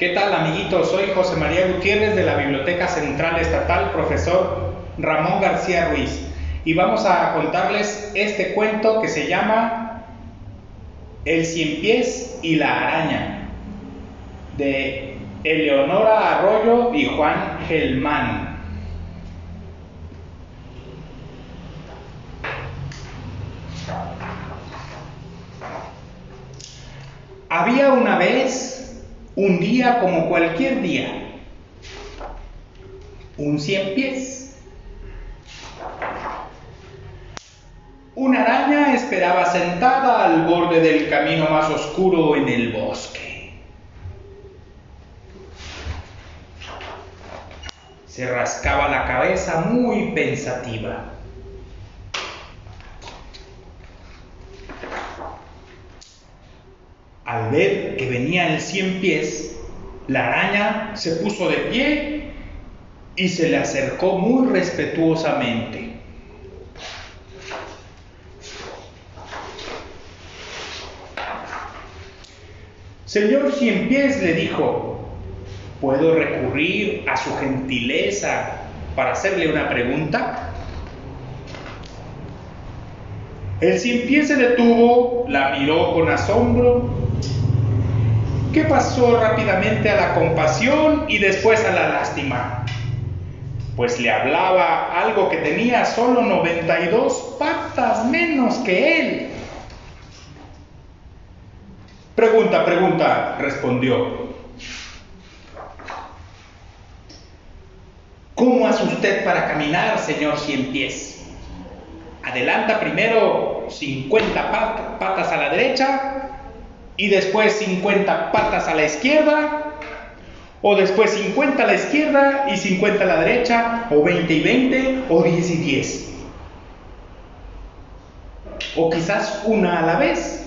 ¿Qué tal amiguitos? Soy José María Gutiérrez de la Biblioteca Central Estatal, profesor Ramón García Ruiz. Y vamos a contarles este cuento que se llama El cien pies y la araña, de Eleonora Arroyo y Juan Gelmán. Había una vez un día como cualquier día. Un cien pies. Una araña esperaba sentada al borde del camino más oscuro en el bosque. Se rascaba la cabeza muy pensativa. Al ver que venía el cien pies, la araña se puso de pie y se le acercó muy respetuosamente. Señor Cien Pies le dijo, ¿puedo recurrir a su gentileza para hacerle una pregunta? El Cien Pies se detuvo, la miró con asombro ¿Qué pasó rápidamente a la compasión y después a la lástima? Pues le hablaba algo que tenía solo 92 patas menos que él. Pregunta, pregunta, respondió. ¿Cómo hace usted para caminar, señor cien pies? Adelanta primero 50 patas a la derecha y después 50 patas a la izquierda, o después 50 a la izquierda y 50 a la derecha, o 20 y 20, o 10 y 10. O quizás una a la vez.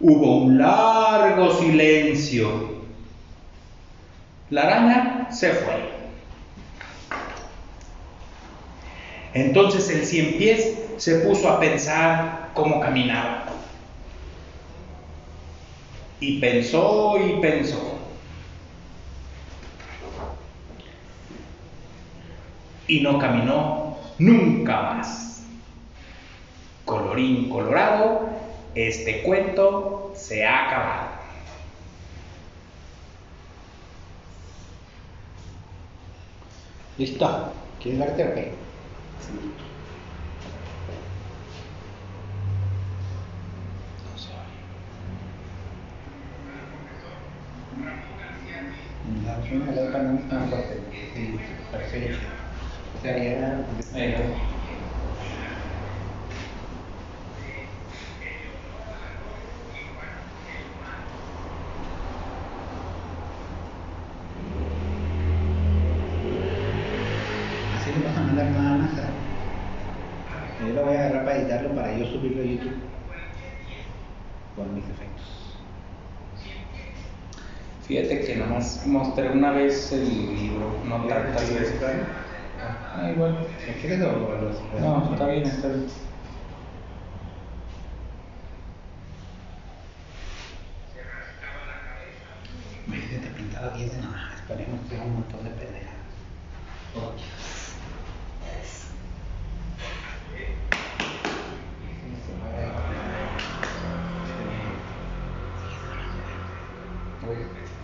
Hubo un largo silencio. La araña se fue. Entonces el cien pies se puso a pensar cómo caminaba. Y pensó y pensó. Y no caminó nunca más. Colorín colorado, este cuento se ha acabado. ¿Listo? ¿Quieres verte o qué? No, la otra no es tan fuerte. Sí, perfecto. O sea, ya... Así le vas a mandar nada más. ¿sabes? Yo lo voy a agarrar para editarlo para yo subirlo a YouTube con mis efectos. Fíjate que nomás mostré una vez el libro, no tantas veces. Ah, igual. ¿Lo quieres o lo No, está bien, está bien. Me dice, te pintaba 10 de nada, esperemos que sea un montón de completely